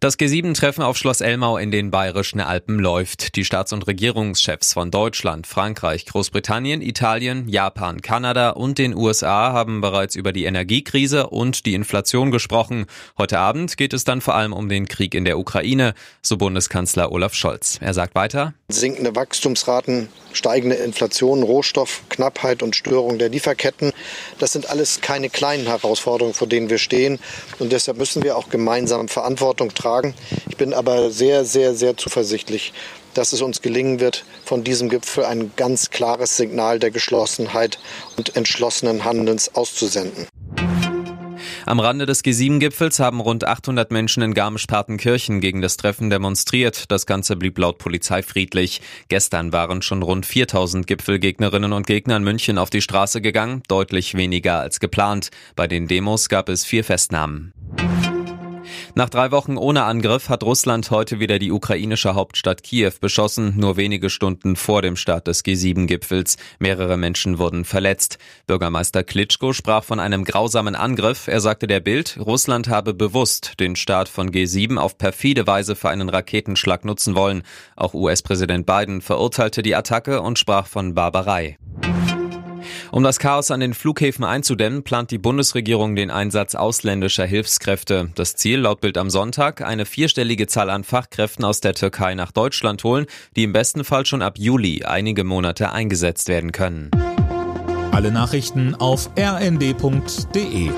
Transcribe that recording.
Das G7-Treffen auf Schloss Elmau in den Bayerischen Alpen läuft. Die Staats- und Regierungschefs von Deutschland, Frankreich, Großbritannien, Italien, Japan, Kanada und den USA haben bereits über die Energiekrise und die Inflation gesprochen. Heute Abend geht es dann vor allem um den Krieg in der Ukraine, so Bundeskanzler Olaf Scholz. Er sagt weiter, sinkende Wachstumsraten, steigende Inflation, Rohstoffknappheit und Störung der Lieferketten, das sind alles keine kleinen Herausforderungen, vor denen wir stehen. Und deshalb müssen wir auch gemeinsam Verantwortung Verantwortung tragen. Ich bin aber sehr, sehr, sehr zuversichtlich, dass es uns gelingen wird, von diesem Gipfel ein ganz klares Signal der Geschlossenheit und entschlossenen Handelns auszusenden. Am Rande des G7-Gipfels haben rund 800 Menschen in Garmisch-Partenkirchen gegen das Treffen demonstriert. Das Ganze blieb laut Polizei friedlich. Gestern waren schon rund 4000 Gipfelgegnerinnen und Gegner in München auf die Straße gegangen, deutlich weniger als geplant. Bei den Demos gab es vier Festnahmen. Nach drei Wochen ohne Angriff hat Russland heute wieder die ukrainische Hauptstadt Kiew beschossen, nur wenige Stunden vor dem Start des G7-Gipfels. Mehrere Menschen wurden verletzt. Bürgermeister Klitschko sprach von einem grausamen Angriff. Er sagte der Bild, Russland habe bewusst den Start von G7 auf perfide Weise für einen Raketenschlag nutzen wollen. Auch US-Präsident Biden verurteilte die Attacke und sprach von Barbarei. Um das Chaos an den Flughäfen einzudämmen, plant die Bundesregierung den Einsatz ausländischer Hilfskräfte. Das Ziel laut Bild am Sonntag, eine vierstellige Zahl an Fachkräften aus der Türkei nach Deutschland holen, die im besten Fall schon ab Juli einige Monate eingesetzt werden können. Alle Nachrichten auf rnd.de